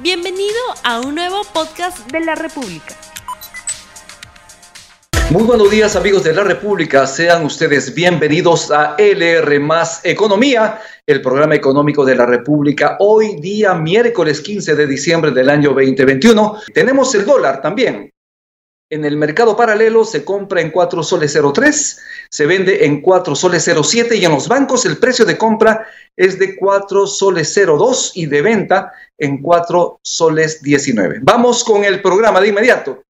Bienvenido a un nuevo podcast de la República. Muy buenos días amigos de la República, sean ustedes bienvenidos a LR más Economía, el programa económico de la República. Hoy día miércoles 15 de diciembre del año 2021 tenemos el dólar también. En el mercado paralelo se compra en 4 soles 03, se vende en 4 soles 07 y en los bancos el precio de compra es de 4 soles 02 y de venta en 4 soles 19. Vamos con el programa de inmediato.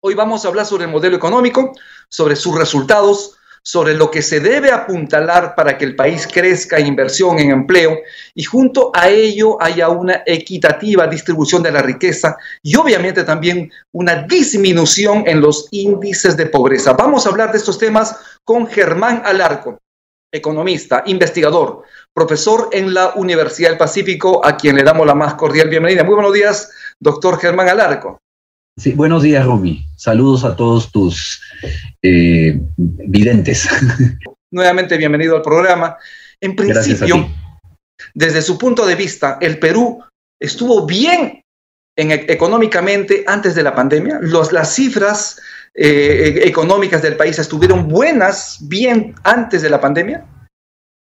Hoy vamos a hablar sobre el modelo económico, sobre sus resultados, sobre lo que se debe apuntalar para que el país crezca inversión en empleo y junto a ello haya una equitativa distribución de la riqueza y obviamente también una disminución en los índices de pobreza. Vamos a hablar de estos temas con Germán Alarco, economista, investigador, profesor en la Universidad del Pacífico, a quien le damos la más cordial bienvenida. Muy buenos días, doctor Germán Alarco. Sí, buenos días, Romy. Saludos a todos tus eh, videntes. Nuevamente, bienvenido al programa. En principio, desde su punto de vista, el Perú estuvo bien en, e, económicamente antes de la pandemia. Los, las cifras eh, económicas del país estuvieron buenas bien antes de la pandemia.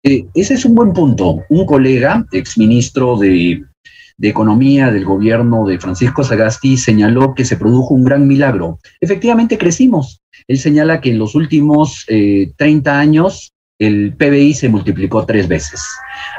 Eh, ese es un buen punto. Un colega, exministro de de Economía del gobierno de Francisco Sagasti señaló que se produjo un gran milagro. Efectivamente crecimos. Él señala que en los últimos 30 eh, años el PBI se multiplicó tres veces.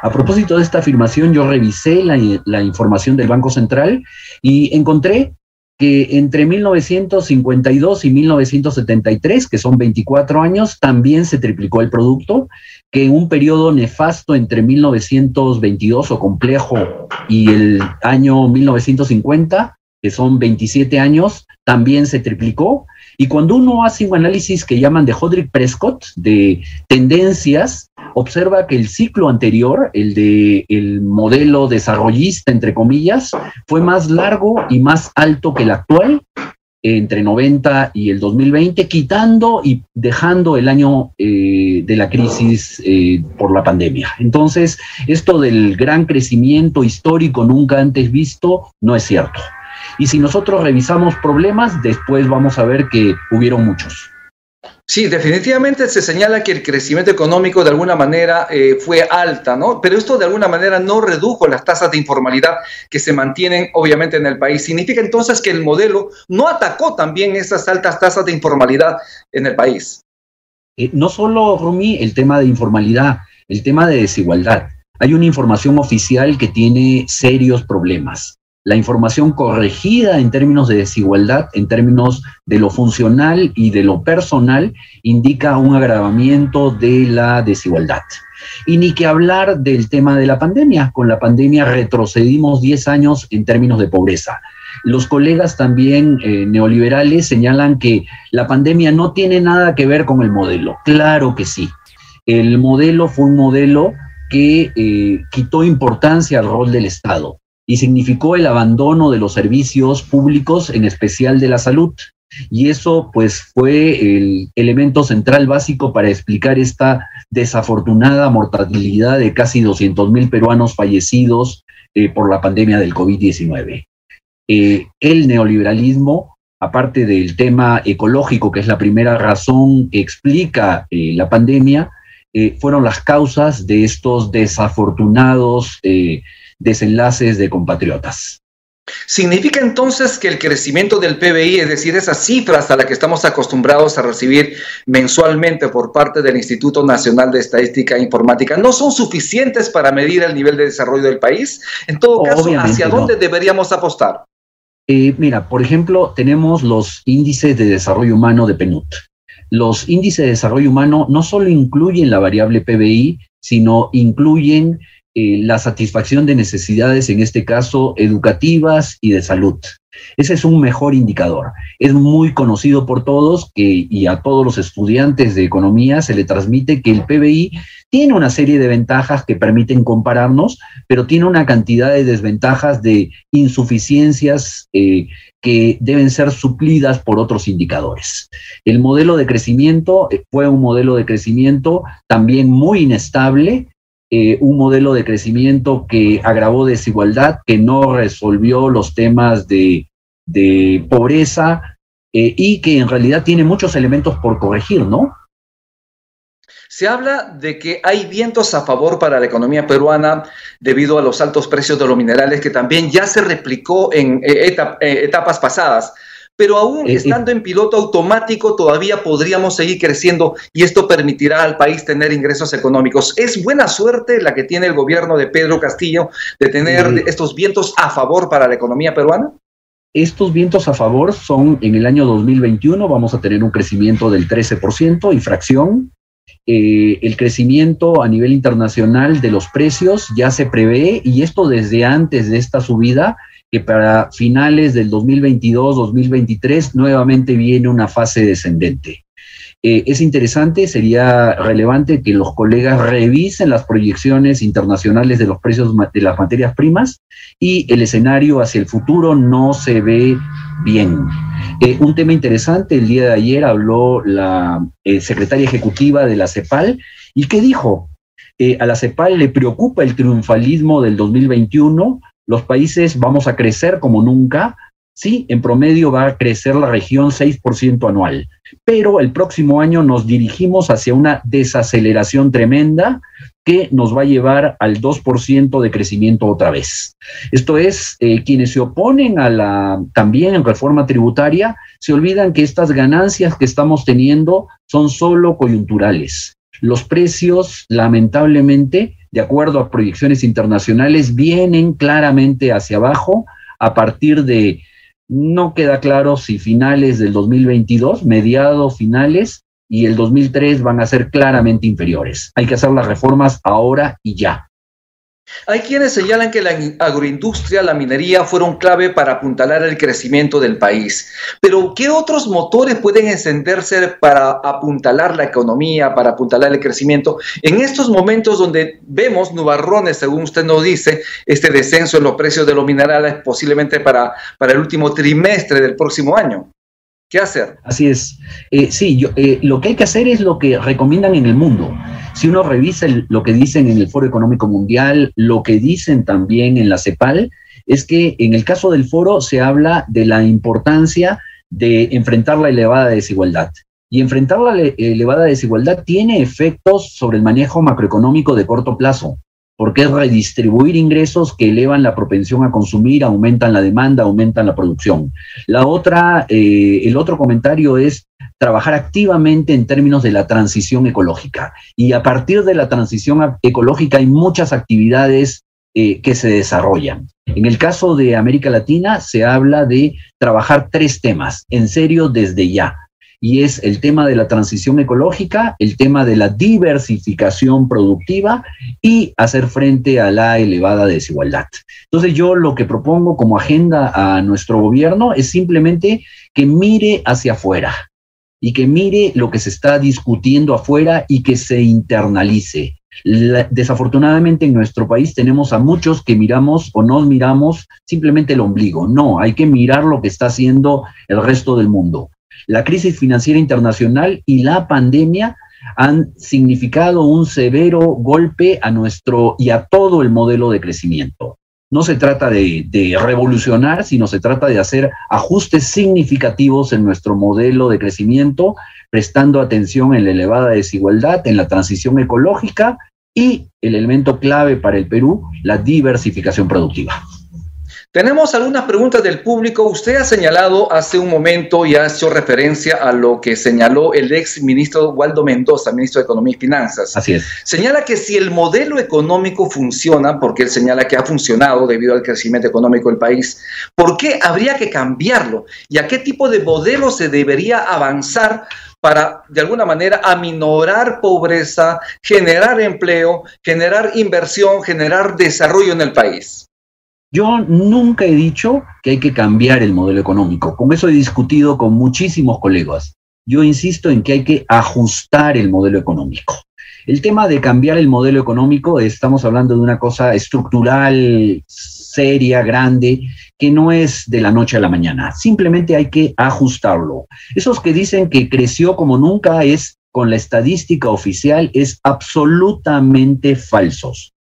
A propósito de esta afirmación, yo revisé la información del Banco Central y encontré que entre 1952 y 1973, que son 24 años, también se triplicó el producto, que en un periodo nefasto entre 1922 o complejo y el año 1950, que son 27 años, también se triplicó. Y cuando uno hace un análisis que llaman de Hodrick Prescott, de tendencias, observa que el ciclo anterior, el de el modelo desarrollista, entre comillas, fue más largo y más alto que el actual, entre 90 y el 2020, quitando y dejando el año eh, de la crisis eh, por la pandemia. Entonces, esto del gran crecimiento histórico nunca antes visto no es cierto. Y si nosotros revisamos problemas, después vamos a ver que hubieron muchos. Sí, definitivamente se señala que el crecimiento económico de alguna manera eh, fue alta, ¿no? Pero esto de alguna manera no redujo las tasas de informalidad que se mantienen obviamente en el país. Significa entonces que el modelo no atacó también esas altas tasas de informalidad en el país. Eh, no solo, Rumi, el tema de informalidad, el tema de desigualdad. Hay una información oficial que tiene serios problemas la información corregida en términos de desigualdad, en términos de lo funcional y de lo personal, indica un agravamiento de la desigualdad. Y ni que hablar del tema de la pandemia. Con la pandemia retrocedimos 10 años en términos de pobreza. Los colegas también eh, neoliberales señalan que la pandemia no tiene nada que ver con el modelo. Claro que sí. El modelo fue un modelo que eh, quitó importancia al rol del Estado y significó el abandono de los servicios públicos, en especial de la salud. Y eso pues fue el elemento central básico para explicar esta desafortunada mortalidad de casi 200 mil peruanos fallecidos eh, por la pandemia del COVID-19. Eh, el neoliberalismo, aparte del tema ecológico, que es la primera razón que explica eh, la pandemia, fueron las causas de estos desafortunados desenlaces de compatriotas. ¿Significa entonces que el crecimiento del PBI, es decir, esas cifras a las que estamos acostumbrados a recibir mensualmente por parte del Instituto Nacional de Estadística e Informática, no son suficientes para medir el nivel de desarrollo del país? En todo caso, ¿hacia dónde deberíamos apostar? Eh, mira, por ejemplo, tenemos los índices de desarrollo humano de PNUD. Los índices de desarrollo humano no solo incluyen la variable PBI, sino incluyen eh, la satisfacción de necesidades, en este caso educativas y de salud. Ese es un mejor indicador. Es muy conocido por todos que, y a todos los estudiantes de economía se le transmite que el PBI tiene una serie de ventajas que permiten compararnos, pero tiene una cantidad de desventajas de insuficiencias eh, que deben ser suplidas por otros indicadores. El modelo de crecimiento eh, fue un modelo de crecimiento también muy inestable, eh, un modelo de crecimiento que agravó desigualdad, que no resolvió los temas de, pobreza eh, y que en realidad tiene muchos elementos por corregir, ¿no? Se habla de que hay vientos a favor para la economía peruana debido a los altos precios de los minerales que también ya se replicó en eh, etapas pasadas pero aún estando en piloto automático todavía podríamos seguir creciendo y esto permitirá al país tener ingresos económicos. Es buena suerte la que tiene el gobierno de Pedro Castillo de tener estos vientos a favor para la economía peruana. Estos vientos a favor son en el año 2021 vamos a tener un crecimiento del 13% y fracción. Eh, el crecimiento a nivel internacional de los precios ya se prevé y esto desde antes de esta subida que para finales del 2022-2023 nuevamente viene una fase descendente. Eh, es interesante, sería relevante que los colegas revisen las proyecciones internacionales de los precios de las materias primas y el escenario hacia el futuro no se ve bien. Eh, un tema interesante, el día de ayer habló la eh, secretaria ejecutiva de la CEPAL y ¿qué dijo? a la CEPAL le preocupa el triunfalismo del 2021 los países vamos a crecer como nunca. Sí, en promedio va a crecer la región 6% anual, pero el próximo año nos dirigimos hacia una desaceleración tremenda que nos va a llevar al 2% de crecimiento otra vez. Esto es, eh, quienes se oponen a la también reforma tributaria, se olvidan que estas ganancias que estamos teniendo son solo coyunturales. Los precios, lamentablemente, de acuerdo a proyecciones internacionales, vienen claramente hacia abajo a partir de, no queda claro si finales del 2022, mediados finales, y el 2003 van a ser claramente inferiores. Hay que hacer las reformas ahora y ya. Hay quienes señalan que la agroindustria, la minería fueron clave para apuntalar el crecimiento del país. Pero, ¿qué otros motores pueden encenderse para apuntalar la economía, para apuntalar el crecimiento? En estos momentos donde vemos nubarrones, según usted nos dice, este descenso en los precios de los minerales posiblemente para, para el último trimestre del próximo año. ¿Qué hacer? Así es. Eh, sí, yo, eh, lo que hay que hacer es lo que recomiendan en el mundo. Si uno revisa lo que dicen en el Foro Económico Mundial, lo que dicen también en la CEPAL, es que en el caso del foro se habla de la importancia de enfrentar la elevada desigualdad. Y enfrentar la elevada desigualdad tiene efectos sobre el manejo macroeconómico de corto plazo porque es redistribuir ingresos que elevan la propensión a consumir, aumentan la demanda, aumentan la producción. La otra, eh, el otro comentario es trabajar activamente en términos de la transición ecológica. Y a partir de la transición ecológica hay muchas actividades eh, que se desarrollan. En el caso de América Latina se habla de trabajar tres temas en serio desde ya y es el tema de la transición ecológica, el tema de la diversificación productiva y hacer frente a la elevada desigualdad. Entonces yo lo que propongo como agenda a nuestro gobierno es simplemente que mire hacia afuera y que mire lo que se está discutiendo afuera y que se internalice. desafortunadamente en nuestro país tenemos a muchos que miramos o no miramos simplemente el ombligo. No, hay que mirar lo que está haciendo el resto del mundo. La crisis financiera internacional y la pandemia han significado un severo golpe a nuestro y a todo el modelo de crecimiento. No se trata de, revolucionar, sino se trata de hacer ajustes significativos en nuestro modelo de crecimiento, prestando atención en la elevada desigualdad, en la transición ecológica y el elemento clave para el Perú, la diversificación productiva. Tenemos algunas preguntas del público. Usted ha señalado hace un momento y ha hecho referencia a lo que señaló el ex ministro Waldo Mendoza, ministro de Economía y Finanzas. Así es. Señala que si el modelo económico funciona, porque él señala que ha funcionado debido al crecimiento económico del país, ¿por qué habría que cambiarlo? ¿Y a qué tipo de modelo se debería avanzar para, de alguna manera, aminorar pobreza, generar empleo, generar inversión, generar desarrollo en el país? Yo nunca he dicho que hay que cambiar el modelo económico. Con eso he discutido con muchísimos colegas. Yo insisto en que hay que ajustar el modelo económico. El tema de cambiar el modelo económico, estamos hablando de una cosa estructural, seria, grande, que no es de la noche a la mañana. Simplemente hay que ajustarlo. Esos que dicen que creció como nunca es con la estadística oficial es absolutamente falsos.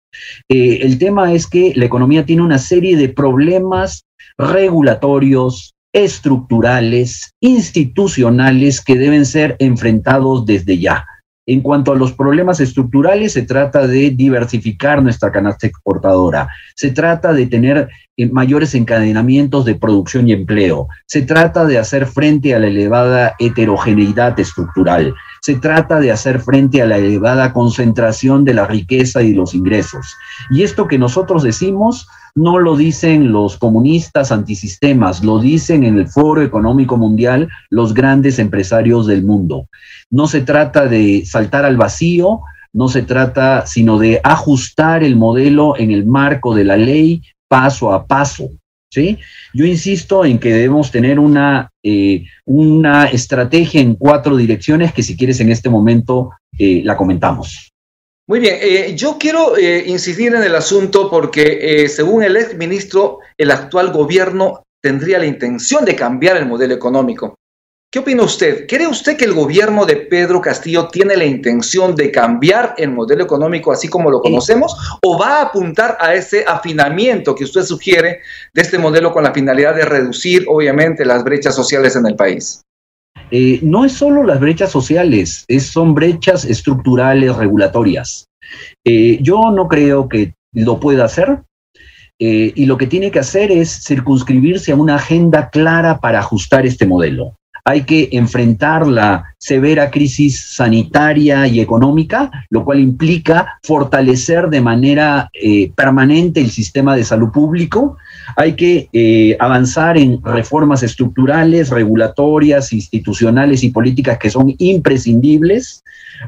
Eh, el tema es que la economía tiene una serie de problemas regulatorios, estructurales, institucionales que deben ser enfrentados desde ya. En cuanto a los problemas estructurales, se trata de diversificar nuestra canasta exportadora, se trata de tener eh, mayores encadenamientos de producción y empleo, se trata de hacer frente a la elevada heterogeneidad estructural, se trata de hacer frente a la elevada concentración de la riqueza y los ingresos. Y esto que nosotros decimos no lo dicen los comunistas antisistemas, lo dicen en el Foro Económico Mundial los grandes empresarios del mundo. No se trata de saltar al vacío, no se trata sino de ajustar el modelo en el marco de la ley paso a paso. ¿Sí? Yo insisto en que debemos tener una, eh, una estrategia en cuatro direcciones que si quieres en este momento eh, la comentamos. Muy bien, eh, yo quiero incidir en el asunto porque según el ex ministro, el actual gobierno tendría la intención de cambiar el modelo económico. ¿Qué opina usted? ¿Cree usted que el gobierno de Pedro Castillo tiene la intención de cambiar el modelo económico así como lo conocemos o va a apuntar a ese afinamiento que usted sugiere de este modelo con la finalidad de reducir obviamente las brechas sociales en el país? Eh, no es solo las brechas sociales, es, son brechas estructurales, regulatorias. Eh, yo no creo que lo pueda hacer eh, y lo que tiene que hacer es circunscribirse a una agenda clara para ajustar este modelo hay que enfrentar la severa crisis sanitaria y económica, lo cual implica fortalecer de manera eh, permanente el sistema de salud público. Hay que eh, avanzar en reformas estructurales, regulatorias, institucionales y políticas que son imprescindibles.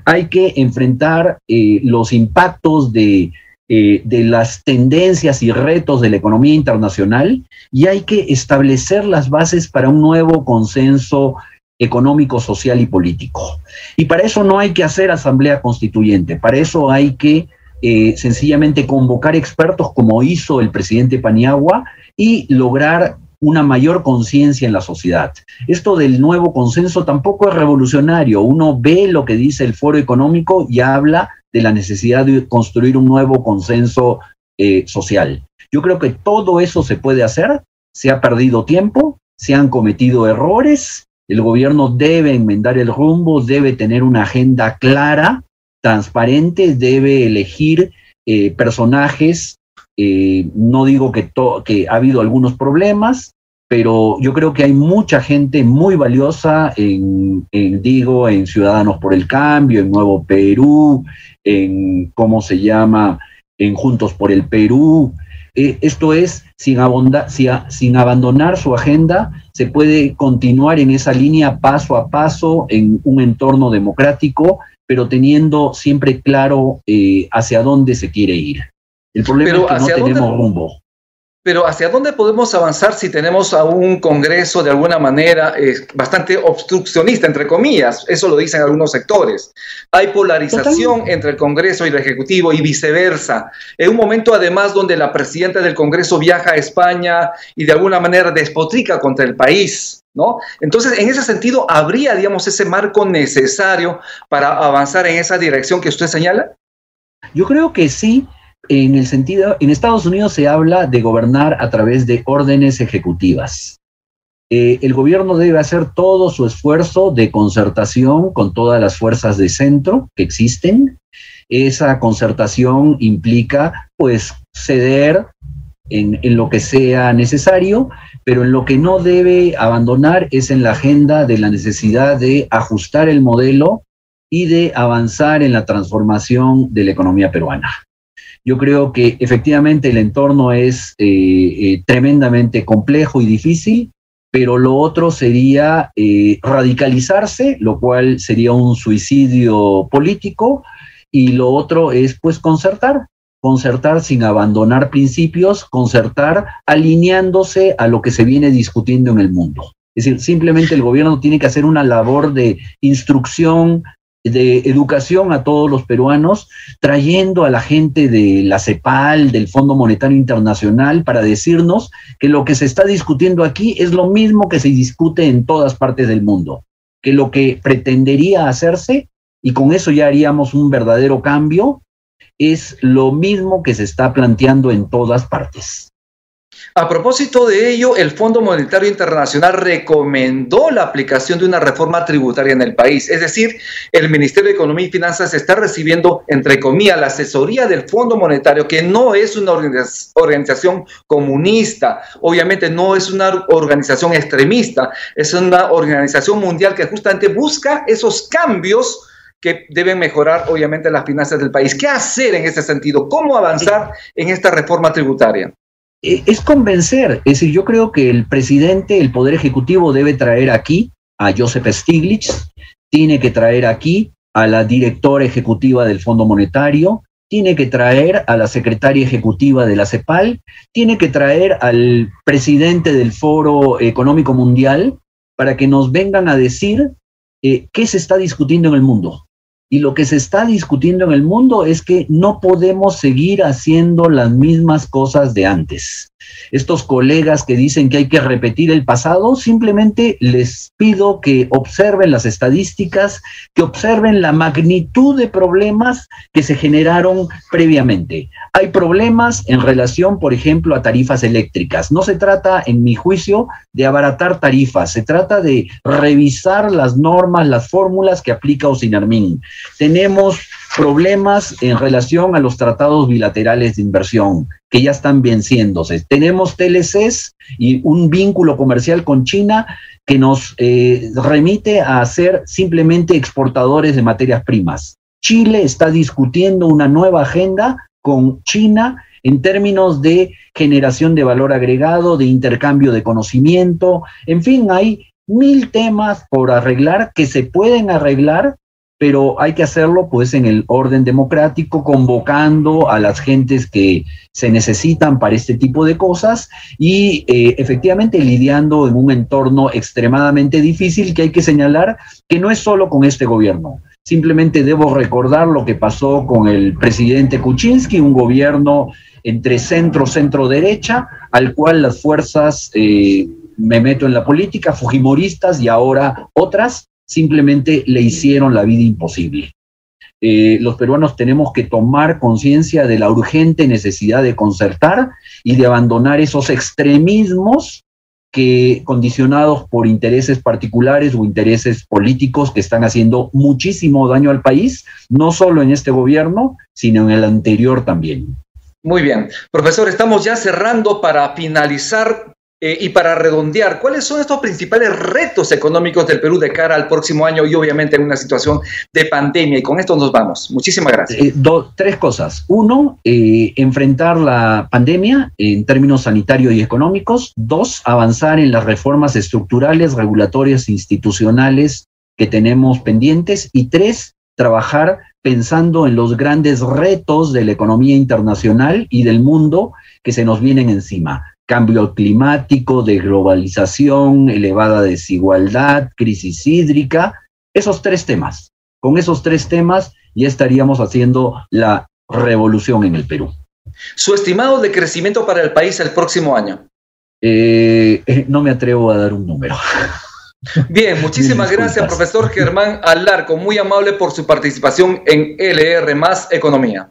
Hay que enfrentar eh, los impactos de eh, de las tendencias y retos de la economía internacional y hay que establecer las bases para un nuevo consenso económico, social y político. Y para eso no hay que hacer asamblea constituyente, para eso hay que eh, sencillamente convocar expertos como hizo el presidente Paniagua y lograr una mayor conciencia en la sociedad. Esto del nuevo consenso tampoco es revolucionario. Uno ve lo que dice el foro económico y habla de la necesidad de construir un nuevo consenso eh, social. Yo creo que todo eso se puede hacer, se ha perdido tiempo, se han cometido errores, el gobierno debe enmendar el rumbo, debe tener una agenda clara, transparente, debe elegir eh, personajes. Eh, no digo que, que ha habido algunos problemas, pero yo creo que hay mucha gente muy valiosa en, digo, en Ciudadanos por el Cambio, en Nuevo Perú, en, ¿cómo se llama?, en Juntos por el Perú. Eh, esto es, sin, sin abandonar su agenda, se puede continuar en esa línea paso a paso en un entorno democrático, pero teniendo siempre claro eh, hacia dónde se quiere ir. El problema es que no tenemos rumbo. Pero ¿hacia dónde podemos avanzar si tenemos a un Congreso de alguna manera eh, bastante obstruccionista, entre comillas? Eso lo dicen algunos sectores. Hay polarización entre el Congreso y el Ejecutivo y viceversa. En un momento además donde la presidenta del Congreso viaja a España y de alguna manera despotrica contra el país. ¿No? Entonces, en ese sentido, ¿habría, digamos, ese marco necesario para avanzar en esa dirección que usted señala? Yo creo que sí, en el sentido, en Estados Unidos se habla de gobernar a través de órdenes ejecutivas. Eh, el gobierno debe hacer todo su esfuerzo de concertación con todas las fuerzas de centro que existen. Esa concertación implica, pues, ceder en, en lo que sea necesario, pero en lo que no debe abandonar es en la agenda de la necesidad de ajustar el modelo y de avanzar en la transformación de la economía peruana. Yo creo que efectivamente el entorno es eh, eh, tremendamente complejo y difícil, pero lo otro sería eh, radicalizarse, lo cual sería un suicidio político, y lo otro es pues concertar, concertar sin abandonar principios, concertar alineándose a lo que se viene discutiendo en el mundo. Es decir, simplemente el gobierno tiene que hacer una labor de instrucción, de educación a todos los peruanos, trayendo a la gente de la CEPAL, del Fondo Monetario Internacional, para decirnos que lo que se está discutiendo aquí es lo mismo que se discute en todas partes del mundo, que lo que pretendería hacerse y con eso ya haríamos un verdadero cambio, es lo mismo que se está planteando en todas partes. A propósito de ello, el Fondo Monetario Internacional recomendó la aplicación de una reforma tributaria en el país. Es decir, el Ministerio de Economía y Finanzas está recibiendo, entre comillas, la asesoría del Fondo Monetario, que no es una organización comunista, obviamente no es una organización extremista, es una organización mundial que justamente busca esos cambios que deben mejorar, obviamente, las finanzas del país. ¿Qué hacer en ese sentido? ¿Cómo avanzar en esta reforma tributaria? Eh, es convencer. Es decir, yo creo que el presidente, el Poder Ejecutivo debe traer aquí a Joseph Stiglitz, tiene que traer aquí a la directora ejecutiva del Fondo Monetario, tiene que traer a la secretaria ejecutiva de la CEPAL, tiene que traer al presidente del Foro Económico Mundial para que nos vengan a decir eh, qué se está discutiendo en el mundo. Y lo que se está discutiendo en el mundo es que no podemos seguir haciendo las mismas cosas de antes. Estos colegas que dicen que hay que repetir el pasado, simplemente les pido que observen las estadísticas, que observen la magnitud de problemas que se generaron previamente. Hay problemas en relación, por ejemplo, a tarifas eléctricas. No se trata, en mi juicio, de abaratar tarifas, se trata de revisar las normas, las fórmulas que aplica Osinarmin. Tenemos problemas en relación a los tratados bilaterales de inversión que ya están venciéndose. Tenemos TLCs y un vínculo comercial con China que nos eh, remite a ser simplemente exportadores de materias primas. Chile está discutiendo una nueva agenda con China en términos de generación de valor agregado, de intercambio de conocimiento, en fin, hay mil temas por arreglar que se pueden arreglar pero hay que hacerlo pues en el orden democrático, convocando a las gentes que se necesitan para este tipo de cosas y eh, efectivamente lidiando en un entorno extremadamente difícil que hay que señalar que no es solo con este gobierno. Simplemente debo recordar lo que pasó con el presidente Kuczynski, un gobierno entre centro, centro derecha, al cual las fuerzas, eh, me meto en la política, fujimoristas y ahora otras, simplemente le hicieron la vida imposible. Eh, los peruanos tenemos que tomar conciencia de la urgente necesidad de concertar y de abandonar esos extremismos que condicionados por intereses particulares o intereses políticos que están haciendo muchísimo daño al país, no solo en este gobierno, sino en el anterior también. Muy bien. Profesor, estamos ya cerrando para finalizar eh, y para redondear, ¿cuáles son estos principales retos económicos del Perú de cara al próximo año y obviamente en una situación de pandemia? Y con esto nos vamos. Muchísimas gracias. Eh, tres cosas. Uno, eh, enfrentar la pandemia en términos sanitarios y económicos. Dos, avanzar en las reformas estructurales, regulatorias, institucionales que tenemos pendientes. Y tres, trabajar pensando en los grandes retos de la economía internacional y del mundo que se nos vienen encima cambio climático, de globalización, elevada desigualdad, crisis hídrica, esos tres temas. Con esos tres temas ya estaríamos haciendo la revolución en el Perú. ¿Su estimado de crecimiento para el país el próximo año? Eh, eh, no me atrevo a dar un número. Bien, muchísimas gracias, profesor Germán Alarco. Muy amable por su participación en LR Más Economía.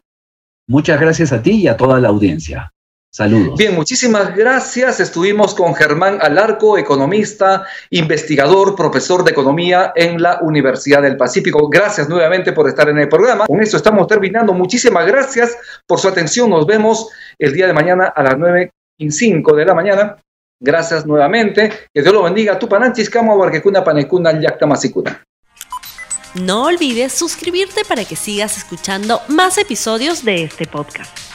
Muchas gracias a ti y a toda la audiencia. Saludos. Bien, muchísimas gracias. Estuvimos con Germán Alarco, economista, investigador, profesor de economía en la Universidad del Pacífico. Gracias nuevamente por estar en el programa. Con esto estamos terminando. Muchísimas gracias por su atención. Nos vemos el día de mañana a las 9 y 5 de la mañana. Gracias nuevamente. Que Dios lo bendiga. Tupananchis, Kama, Barquecuna, Panecuna, Yacta, Masicuna. No olvides suscribirte para que sigas escuchando más episodios de este podcast.